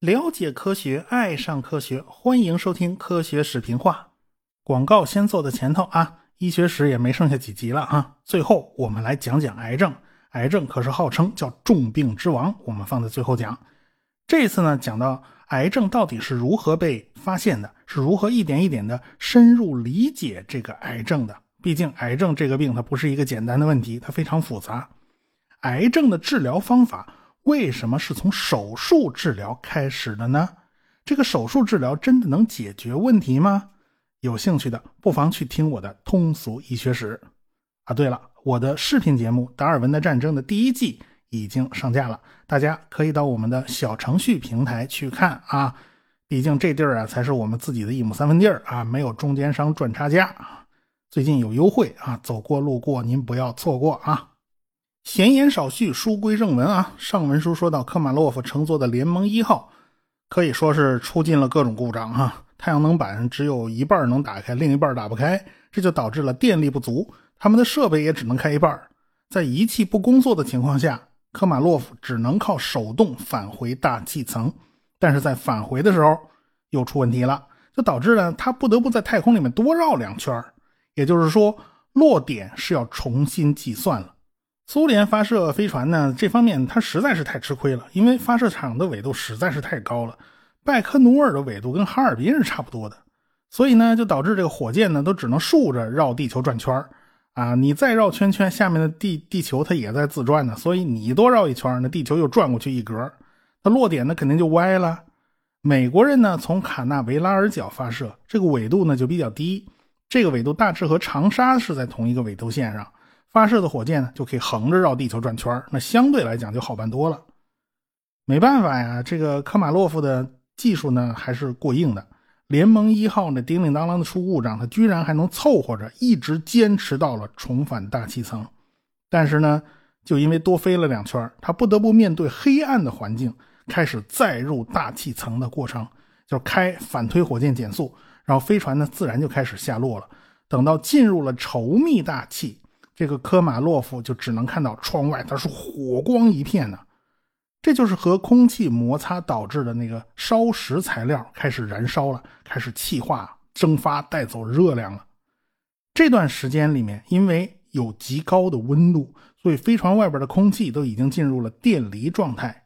了解科学，爱上科学，欢迎收听科学视频化。广告先做在前头啊，医学史也没剩下几集了啊。最后我们来讲讲癌症，癌症可是号称叫重病之王，我们放在最后讲。这次呢，讲到癌症到底是如何被发现的，是如何一点一点的深入理解这个癌症的。毕竟癌症这个病它不是一个简单的问题，它非常复杂。癌症的治疗方法。为什么是从手术治疗开始的呢？这个手术治疗真的能解决问题吗？有兴趣的不妨去听我的通俗医学史。啊，对了，我的视频节目《达尔文的战争》的第一季已经上架了，大家可以到我们的小程序平台去看啊。毕竟这地儿啊才是我们自己的一亩三分地儿啊，没有中间商赚差价。最近有优惠啊，走过路过您不要错过啊。闲言少叙，书归正文啊。上文书说到，科马洛夫乘坐的联盟一号可以说是出尽了各种故障哈。太阳能板只有一半能打开，另一半打不开，这就导致了电力不足，他们的设备也只能开一半。在仪器不工作的情况下，科马洛夫只能靠手动返回大气层。但是在返回的时候又出问题了，就导致了他不得不在太空里面多绕两圈也就是说，落点是要重新计算了。苏联发射飞船呢，这方面它实在是太吃亏了，因为发射场的纬度实在是太高了。拜科努尔的纬度跟哈尔滨是差不多的，所以呢，就导致这个火箭呢都只能竖着绕地球转圈啊，你再绕圈圈，下面的地地球它也在自转呢，所以你多绕一圈，那地球又转过去一格，那落点呢肯定就歪了。美国人呢从卡纳维拉尔角发射，这个纬度呢就比较低，这个纬度大致和长沙是在同一个纬度线上。发射的火箭呢，就可以横着绕地球转圈那相对来讲就好办多了。没办法呀，这个科马洛夫的技术呢还是过硬的。联盟一号呢叮叮当啷的出故障，他居然还能凑合着一直坚持到了重返大气层。但是呢，就因为多飞了两圈，他不得不面对黑暗的环境，开始再入大气层的过程，就开反推火箭减速，然后飞船呢自然就开始下落了。等到进入了稠密大气。这个科马洛夫就只能看到窗外，它是火光一片呢。这就是和空气摩擦导致的那个烧蚀材料开始燃烧了，开始气化蒸发，带走热量了。这段时间里面，因为有极高的温度，所以飞船外边的空气都已经进入了电离状态。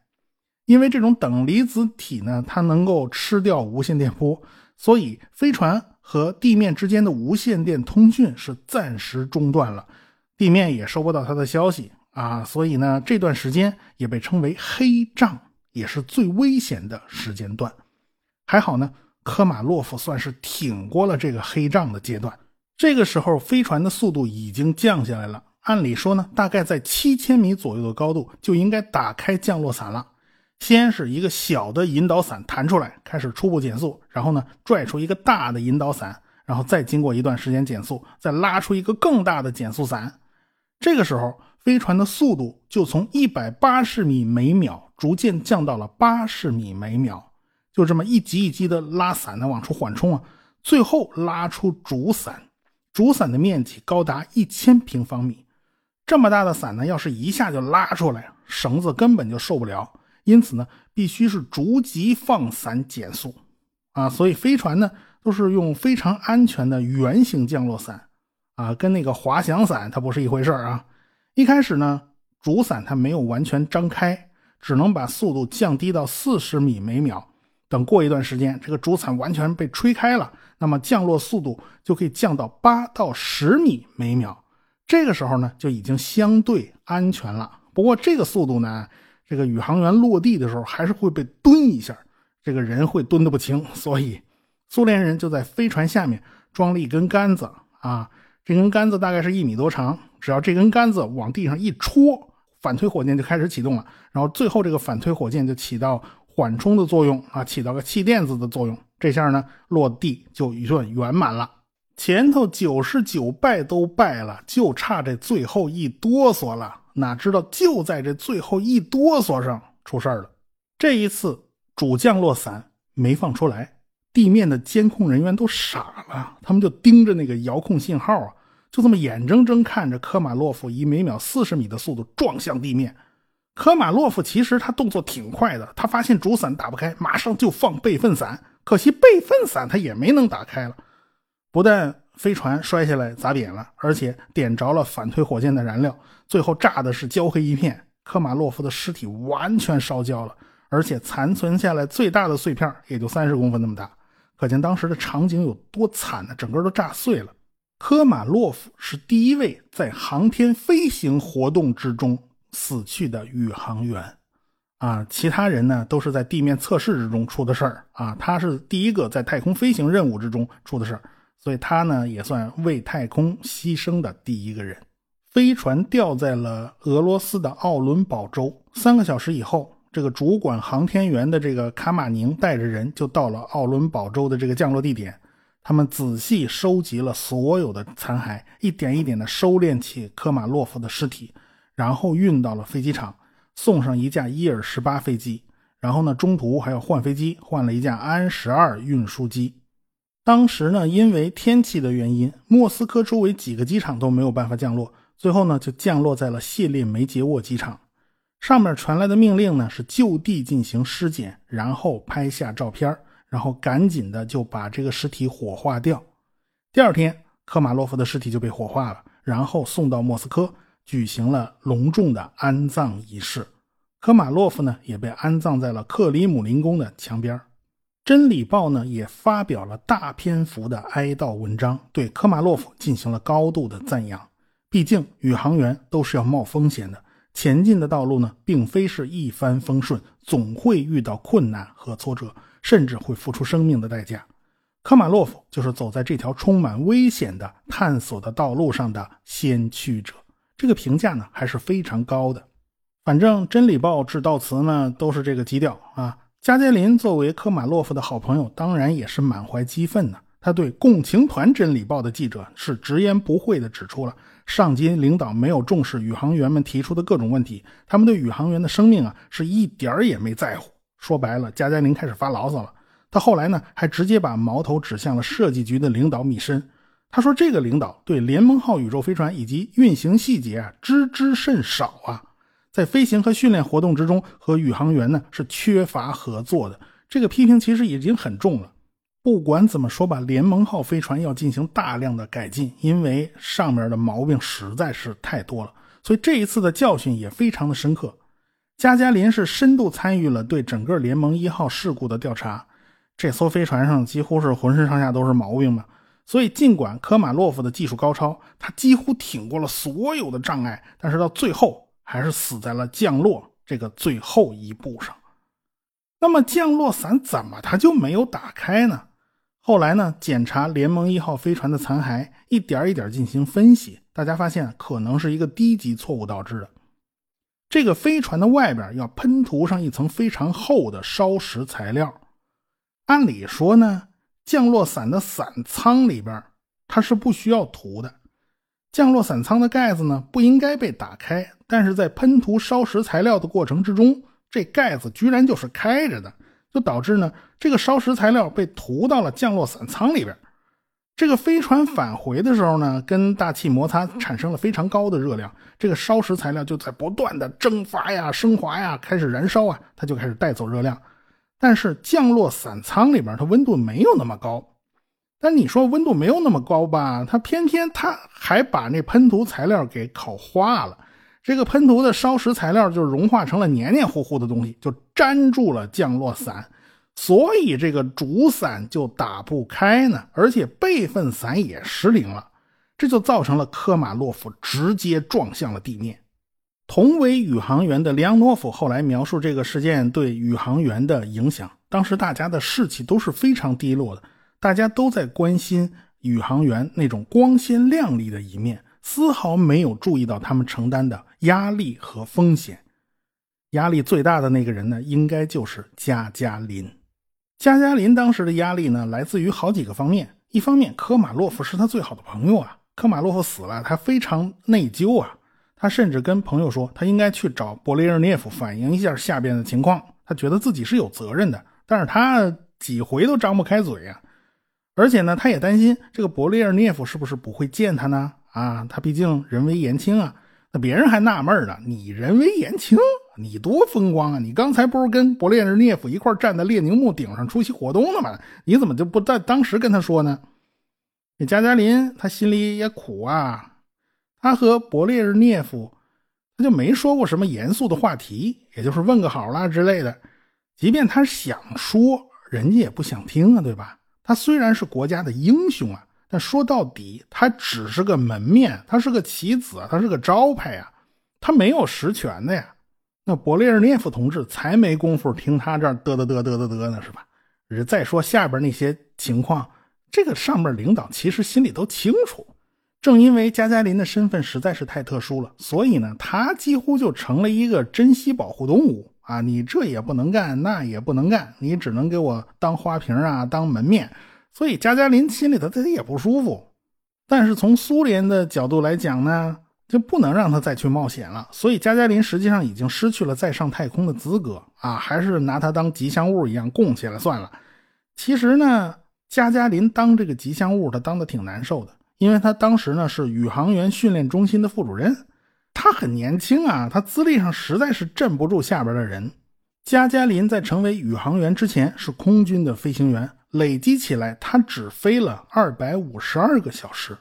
因为这种等离子体呢，它能够吃掉无线电波，所以飞船和地面之间的无线电通讯是暂时中断了。地面也收不到他的消息啊，所以呢，这段时间也被称为黑障，也是最危险的时间段。还好呢，科马洛夫算是挺过了这个黑障的阶段。这个时候，飞船的速度已经降下来了。按理说呢，大概在七千米左右的高度就应该打开降落伞了。先是一个小的引导伞弹出来，开始初步减速，然后呢，拽出一个大的引导伞，然后再经过一段时间减速，再拉出一个更大的减速伞。这个时候，飞船的速度就从一百八十米每秒逐渐降到了八十米每秒，就这么一级一级的拉伞呢，往出缓冲啊，最后拉出主伞，主伞的面积高达一千平方米，这么大的伞呢，要是一下就拉出来，绳子根本就受不了，因此呢，必须是逐级放伞减速，啊，所以飞船呢都是用非常安全的圆形降落伞。啊，跟那个滑翔伞它不是一回事啊！一开始呢，主伞它没有完全张开，只能把速度降低到四十米每秒。等过一段时间，这个主伞完全被吹开了，那么降落速度就可以降到八到十米每秒。这个时候呢，就已经相对安全了。不过这个速度呢，这个宇航员落地的时候还是会被蹲一下，这个人会蹲得不轻。所以，苏联人就在飞船下面装了一根杆子啊。这根杆子大概是一米多长，只要这根杆子往地上一戳，反推火箭就开始启动了。然后最后这个反推火箭就起到缓冲的作用啊，起到个气垫子的作用。这下呢，落地就一算圆满了。前头九十九败都败了，就差这最后一哆嗦了。哪知道就在这最后一哆嗦上出事了。这一次主降落伞没放出来。地面的监控人员都傻了，他们就盯着那个遥控信号啊，就这么眼睁睁看着科马洛夫以每秒四十米的速度撞向地面。科马洛夫其实他动作挺快的，他发现主伞打不开，马上就放备份伞。可惜备份伞他也没能打开了，不但飞船摔下来砸扁了，而且点着了反推火箭的燃料，最后炸的是焦黑一片。科马洛夫的尸体完全烧焦了，而且残存下来最大的碎片也就三十公分那么大，可见当时的场景有多惨呢？整个都炸碎了。科马洛夫是第一位在航天飞行活动之中死去的宇航员，啊，其他人呢都是在地面测试之中出的事儿啊，他是第一个在太空飞行任务之中出的事儿，所以他呢也算为太空牺牲的第一个人。飞船掉在了俄罗斯的奥伦堡州。三个小时以后，这个主管航天员的这个卡马宁带着人就到了奥伦堡州的这个降落地点。他们仔细收集了所有的残骸，一点一点的收敛起科马洛夫的尸体，然后运到了飞机场，送上一架伊尔十八飞机。然后呢，中途还要换飞机，换了一架安十二运输机。当时呢，因为天气的原因，莫斯科周围几个机场都没有办法降落。最后呢，就降落在了谢列梅捷沃机场。上面传来的命令呢，是就地进行尸检，然后拍下照片，然后赶紧的就把这个尸体火化掉。第二天，科马洛夫的尸体就被火化了，然后送到莫斯科，举行了隆重的安葬仪式。科马洛夫呢，也被安葬在了克里姆林宫的墙边。真理报呢，也发表了大篇幅的哀悼文章，对科马洛夫进行了高度的赞扬。毕竟，宇航员都是要冒风险的，前进的道路呢，并非是一帆风顺，总会遇到困难和挫折，甚至会付出生命的代价。科马洛夫就是走在这条充满危险的探索的道路上的先驱者，这个评价呢还是非常高的。反正《真理报》致悼词呢都是这个基调啊。加加林作为科马洛夫的好朋友，当然也是满怀激愤的。他对共青团《真理报》的记者是直言不讳地指出了。上级领导没有重视宇航员们提出的各种问题，他们对宇航员的生命啊是一点儿也没在乎。说白了，加加林开始发牢骚了。他后来呢，还直接把矛头指向了设计局的领导米申。他说：“这个领导对联盟号宇宙飞船以及运行细节啊知之甚少啊，在飞行和训练活动之中和宇航员呢是缺乏合作的。”这个批评其实已经很重了。不管怎么说吧，联盟号飞船要进行大量的改进，因为上面的毛病实在是太多了，所以这一次的教训也非常的深刻。加加林是深度参与了对整个联盟一号事故的调查，这艘飞船上几乎是浑身上下都是毛病嘛，所以尽管科马洛夫的技术高超，他几乎挺过了所有的障碍，但是到最后还是死在了降落这个最后一步上。那么降落伞怎么它就没有打开呢？后来呢？检查联盟一号飞船的残骸，一点一点进行分析，大家发现可能是一个低级错误导致的。这个飞船的外边要喷涂上一层非常厚的烧蚀材料。按理说呢，降落伞的伞舱里边它是不需要涂的，降落伞舱的盖子呢不应该被打开。但是在喷涂烧蚀材料的过程之中，这盖子居然就是开着的。就导致呢，这个烧蚀材料被涂到了降落伞舱里边。这个飞船返回的时候呢，跟大气摩擦产生了非常高的热量，这个烧蚀材料就在不断的蒸发呀、升华呀，开始燃烧啊，它就开始带走热量。但是降落伞舱里边它温度没有那么高。但你说温度没有那么高吧，它偏偏它还把那喷涂材料给烤化了。这个喷涂的烧蚀材料就融化成了黏黏糊糊的东西，就粘住了降落伞，所以这个主伞就打不开呢，而且备份伞也失灵了，这就造成了科马洛夫直接撞向了地面。同为宇航员的梁诺夫后来描述这个事件对宇航员的影响，当时大家的士气都是非常低落的，大家都在关心宇航员那种光鲜亮丽的一面。丝毫没有注意到他们承担的压力和风险。压力最大的那个人呢，应该就是加加林。加加林当时的压力呢，来自于好几个方面。一方面，科马洛夫是他最好的朋友啊，科马洛夫死了，他非常内疚啊。他甚至跟朋友说，他应该去找勃列日涅夫反映一下下边的情况。他觉得自己是有责任的，但是他几回都张不开嘴啊。而且呢，他也担心这个勃列日涅夫是不是不会见他呢？啊，他毕竟人微言轻啊。那别人还纳闷呢，你人微言轻，你多风光啊！你刚才不是跟勃列日涅夫一块站在列宁墓顶上出席活动呢吗？你怎么就不在当时跟他说呢？这加加林他心里也苦啊，他和勃列日涅夫他就没说过什么严肃的话题，也就是问个好啦之类的。即便他想说，人家也不想听啊，对吧？他虽然是国家的英雄啊。但说到底，他只是个门面，他是个棋子啊，他是个招牌啊，他没有实权的呀。那勃列日涅夫同志才没工夫听他这儿嘚嘚嘚嘚嘚嘚呢，是吧？再说下边那些情况，这个上面领导其实心里都清楚。正因为加加林的身份实在是太特殊了，所以呢，他几乎就成了一个珍稀保护动物啊！你这也不能干，那也不能干，你只能给我当花瓶啊，当门面。所以加加林心里头他也不舒服，但是从苏联的角度来讲呢，就不能让他再去冒险了。所以加加林实际上已经失去了再上太空的资格啊，还是拿他当吉祥物一样供起来算了。其实呢，加加林当这个吉祥物，他当的挺难受的，因为他当时呢是宇航员训练中心的副主任，他很年轻啊，他资历上实在是镇不住下边的人。加加林在成为宇航员之前是空军的飞行员。累积起来，他只飞了二百五十二个小时，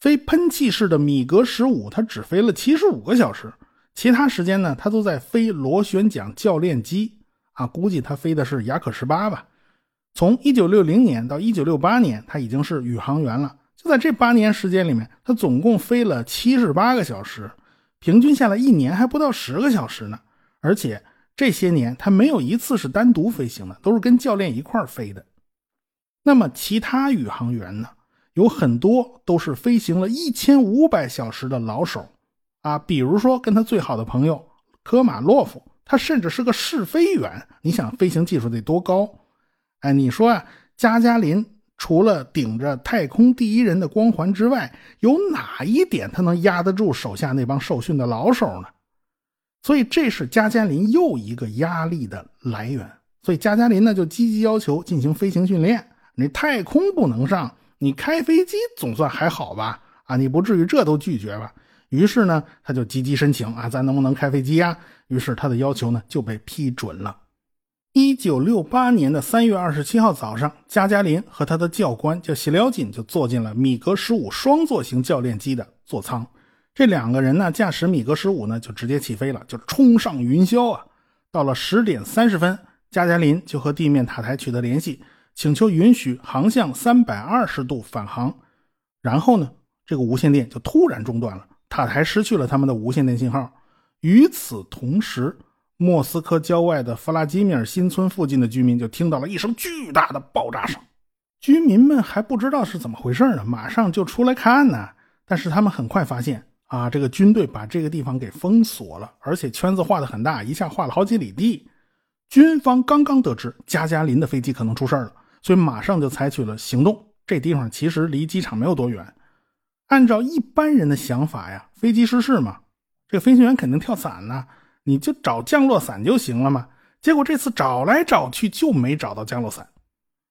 飞喷气式的米格十五，他只飞了七十五个小时，其他时间呢，他都在飞螺旋桨教练机啊，估计他飞的是雅可十八吧。从一九六零年到一九六八年，他已经是宇航员了。就在这八年时间里面，他总共飞了七十八个小时，平均下来一年还不到十个小时呢。而且这些年他没有一次是单独飞行的，都是跟教练一块飞的。那么其他宇航员呢？有很多都是飞行了一千五百小时的老手啊，比如说跟他最好的朋友科马洛夫，他甚至是个试飞员。你想飞行技术得多高？哎，你说啊，加加林除了顶着太空第一人的光环之外，有哪一点他能压得住手下那帮受训的老手呢？所以这是加加林又一个压力的来源。所以加加林呢就积极要求进行飞行训练。你太空不能上，你开飞机总算还好吧？啊，你不至于这都拒绝吧？于是呢，他就积极申请啊，咱能不能开飞机啊？于是他的要求呢就被批准了。一九六八年的三月二十七号早上，加加林和他的教官叫谢廖金就坐进了米格十五双座型教练机的座舱。这两个人呢，驾驶米格十五呢就直接起飞了，就冲上云霄啊！到了十点三十分，加加林就和地面塔台取得联系。请求允许航向三百二十度返航，然后呢，这个无线电就突然中断了，塔台失去了他们的无线电信号。与此同时，莫斯科郊外的弗拉基米尔新村附近的居民就听到了一声巨大的爆炸声。居民们还不知道是怎么回事呢，马上就出来看呢。但是他们很快发现，啊，这个军队把这个地方给封锁了，而且圈子画的很大，一下画了好几里地。军方刚刚得知加加林的飞机可能出事了。所以马上就采取了行动。这地方其实离机场没有多远。按照一般人的想法呀，飞机失事嘛，这个飞行员肯定跳伞呢，你就找降落伞就行了嘛。结果这次找来找去就没找到降落伞。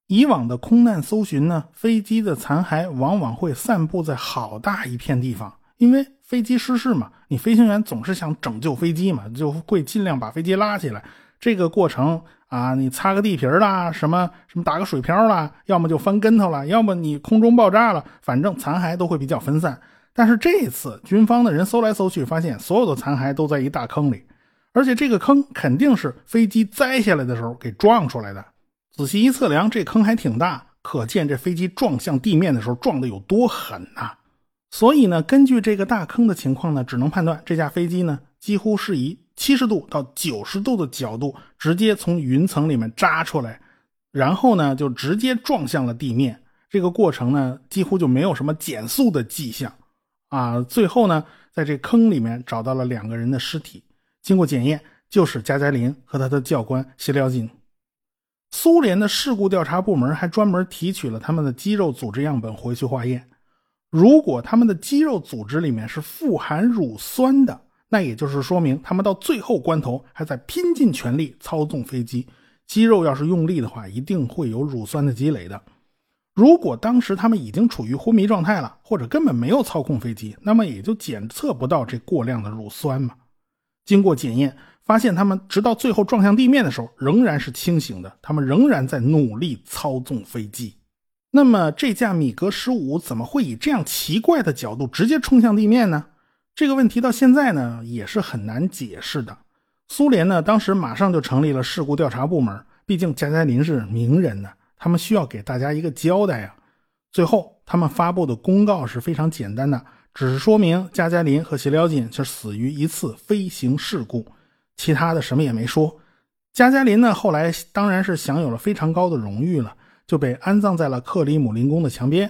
以往的空难搜寻呢，飞机的残骸往往会散布在好大一片地方，因为飞机失事嘛，你飞行员总是想拯救飞机嘛，就会尽量把飞机拉起来。这个过程。啊，你擦个地皮啦，什么什么打个水漂啦，要么就翻跟头了，要么你空中爆炸了，反正残骸都会比较分散。但是这次军方的人搜来搜去，发现所有的残骸都在一大坑里，而且这个坑肯定是飞机栽下来的时候给撞出来的。仔细一测量，这坑还挺大，可见这飞机撞向地面的时候撞的有多狠呐！所以呢，根据这个大坑的情况呢，只能判断这架飞机呢几乎是以。七十度到九十度的角度，直接从云层里面扎出来，然后呢，就直接撞向了地面。这个过程呢，几乎就没有什么减速的迹象，啊，最后呢，在这坑里面找到了两个人的尸体，经过检验，就是加加林和他的教官谢廖金。苏联的事故调查部门还专门提取了他们的肌肉组织样本回去化验，如果他们的肌肉组织里面是富含乳酸的。那也就是说明，他们到最后关头还在拼尽全力操纵飞机，肌肉要是用力的话，一定会有乳酸的积累的。如果当时他们已经处于昏迷状态了，或者根本没有操控飞机，那么也就检测不到这过量的乳酸嘛。经过检验，发现他们直到最后撞向地面的时候仍然是清醒的，他们仍然在努力操纵飞机。那么这架米格十五怎么会以这样奇怪的角度直接冲向地面呢？这个问题到现在呢也是很难解释的。苏联呢当时马上就成立了事故调查部门，毕竟加加林是名人呢。他们需要给大家一个交代呀。最后，他们发布的公告是非常简单的，只是说明加加林和谢廖金是死于一次飞行事故，其他的什么也没说。加加林呢，后来当然是享有了非常高的荣誉了，就被安葬在了克里姆林宫的墙边。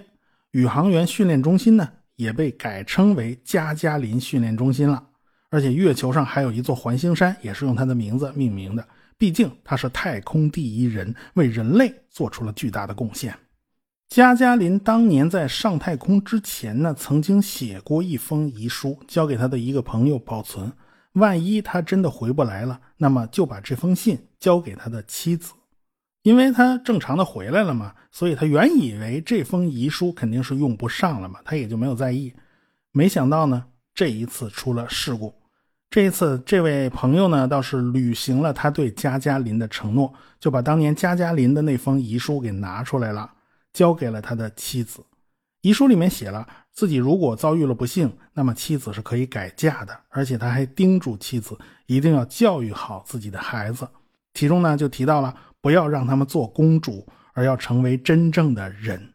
宇航员训练中心呢，也被改称为加加林训练中心了。而且，月球上还有一座环形山，也是用他的名字命名的。毕竟他是太空第一人，为人类做出了巨大的贡献。加加林当年在上太空之前呢，曾经写过一封遗书，交给他的一个朋友保存。万一他真的回不来了，那么就把这封信交给他的妻子，因为他正常的回来了嘛，所以他原以为这封遗书肯定是用不上了嘛，他也就没有在意。没想到呢，这一次出了事故。这一次，这位朋友呢倒是履行了他对加加林的承诺，就把当年加加林的那封遗书给拿出来了，交给了他的妻子。遗书里面写了，自己如果遭遇了不幸，那么妻子是可以改嫁的，而且他还叮嘱妻子一定要教育好自己的孩子。其中呢就提到了不要让他们做公主，而要成为真正的人。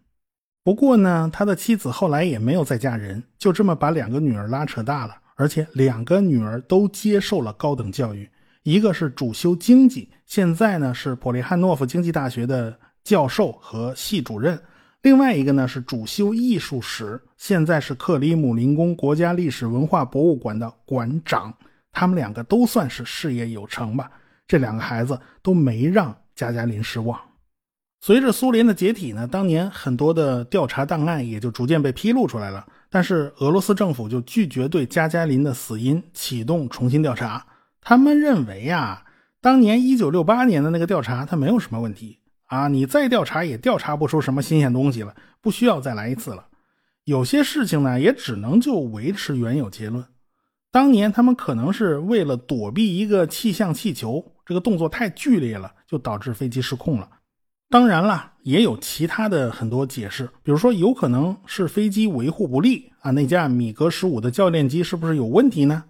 不过呢，他的妻子后来也没有再嫁人，就这么把两个女儿拉扯大了。而且两个女儿都接受了高等教育，一个是主修经济，现在呢是普利汉诺夫经济大学的教授和系主任；另外一个呢是主修艺术史，现在是克里姆林宫国家历史文化博物馆的馆长。他们两个都算是事业有成吧。这两个孩子都没让加加林失望。随着苏联的解体呢，当年很多的调查档案也就逐渐被披露出来了。但是俄罗斯政府就拒绝对加加林的死因启动重新调查。他们认为呀，当年一九六八年的那个调查它没有什么问题啊，你再调查也调查不出什么新鲜东西了，不需要再来一次了。有些事情呢，也只能就维持原有结论。当年他们可能是为了躲避一个气象气球，这个动作太剧烈了，就导致飞机失控了。当然了，也有其他的很多解释，比如说有可能是飞机维护不力啊，那架米格十五的教练机是不是有问题呢？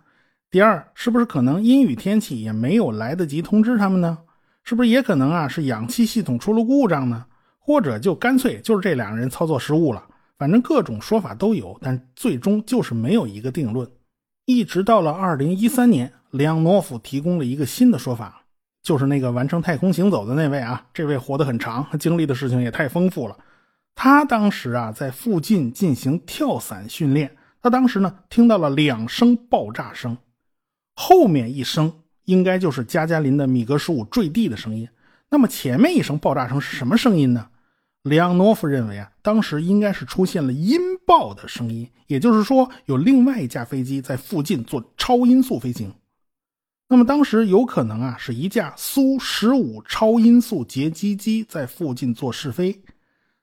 第二，是不是可能阴雨天气也没有来得及通知他们呢？是不是也可能啊是氧气系统出了故障呢？或者就干脆就是这两个人操作失误了？反正各种说法都有，但最终就是没有一个定论。一直到了二零一三年，梁诺夫提供了一个新的说法。就是那个完成太空行走的那位啊，这位活得很长，经历的事情也太丰富了。他当时啊在附近进行跳伞训练，他当时呢听到了两声爆炸声，后面一声应该就是加加林的米格十五坠地的声音。那么前面一声爆炸声是什么声音呢？里昂诺夫认为啊，当时应该是出现了音爆的声音，也就是说有另外一架飞机在附近做超音速飞行。那么当时有可能啊，是一架苏十五超音速截击机在附近做试飞，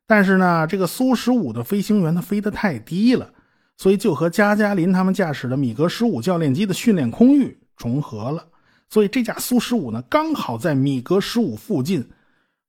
但是呢，这个苏十五的飞行员他飞得太低了，所以就和加加林他们驾驶的米格十五教练机的训练空域重合了，所以这架苏十五呢，刚好在米格十五附近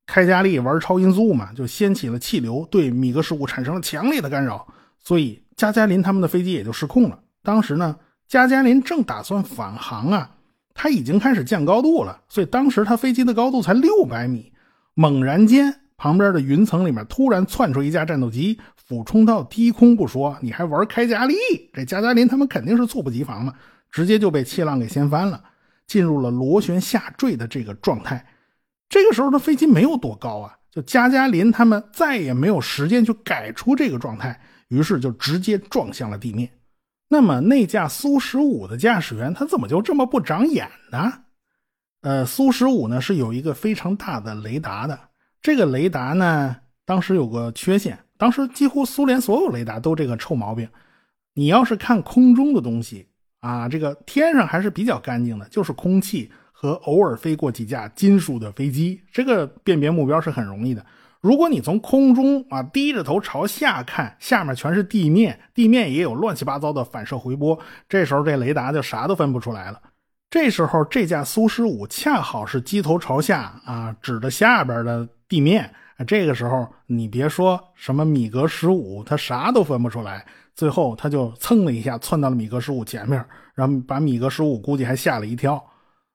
开加力玩超音速嘛，就掀起了气流，对米格十五产生了强烈的干扰，所以加加林他们的飞机也就失控了。当时呢，加加林正打算返航啊。他已经开始降高度了，所以当时他飞机的高度才六百米。猛然间，旁边的云层里面突然窜出一架战斗机，俯冲到低空不说，你还玩开加力，这加加林他们肯定是猝不及防嘛，直接就被气浪给掀翻了，进入了螺旋下坠的这个状态。这个时候的飞机没有多高啊，就加加林他们再也没有时间去改出这个状态，于是就直接撞向了地面。那么那架苏十五的驾驶员他怎么就这么不长眼呢？呃，苏十五呢是有一个非常大的雷达的，这个雷达呢当时有个缺陷，当时几乎苏联所有雷达都这个臭毛病。你要是看空中的东西啊，这个天上还是比较干净的，就是空气和偶尔飞过几架金属的飞机，这个辨别目标是很容易的。如果你从空中啊低着头朝下看，下面全是地面，地面也有乱七八糟的反射回波，这时候这雷达就啥都分不出来了。这时候这架苏十五恰好是机头朝下啊，指着下边的地面。这个时候你别说什么米格十五，它啥都分不出来。最后他就蹭了一下窜到了米格十五前面，然后把米格十五估计还吓了一跳。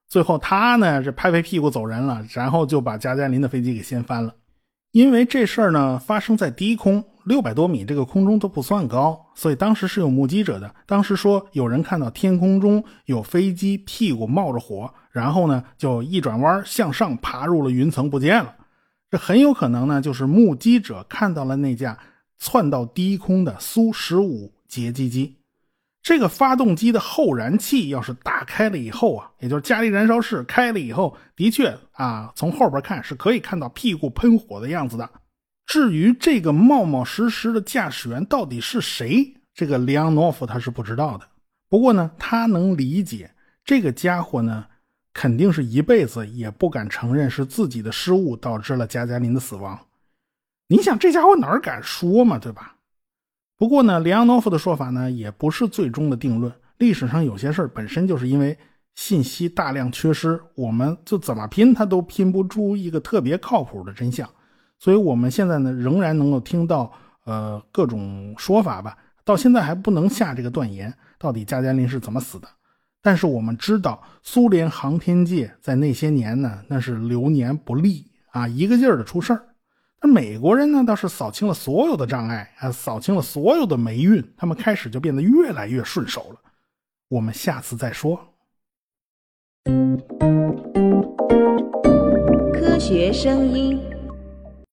最后他呢是拍拍屁股走人了，然后就把加加林的飞机给掀翻了。因为这事儿呢发生在低空六百多米，这个空中都不算高，所以当时是有目击者的。当时说有人看到天空中有飞机屁股冒着火，然后呢就一转弯向上爬入了云层不见了。这很有可能呢就是目击者看到了那架窜到低空的苏十五截击机。这个发动机的后燃器要是打开了以后啊，也就是加力燃烧室开了以后，的确啊，从后边看是可以看到屁股喷火的样子的。至于这个冒冒失失的驾驶员到底是谁，这个里昂诺夫他是不知道的。不过呢，他能理解这个家伙呢，肯定是一辈子也不敢承认是自己的失误导致了加加林的死亡。你想，这家伙哪敢说嘛，对吧？不过呢，里昂诺夫的说法呢，也不是最终的定论。历史上有些事本身就是因为信息大量缺失，我们就怎么拼，他都拼不出一个特别靠谱的真相。所以，我们现在呢，仍然能够听到呃各种说法吧。到现在还不能下这个断言，到底加加林是怎么死的。但是我们知道，苏联航天界在那些年呢，那是流年不利啊，一个劲儿的出事儿。那美国人呢，倒是扫清了所有的障碍啊，扫清了所有的霉运，他们开始就变得越来越顺手了。我们下次再说。科学声音。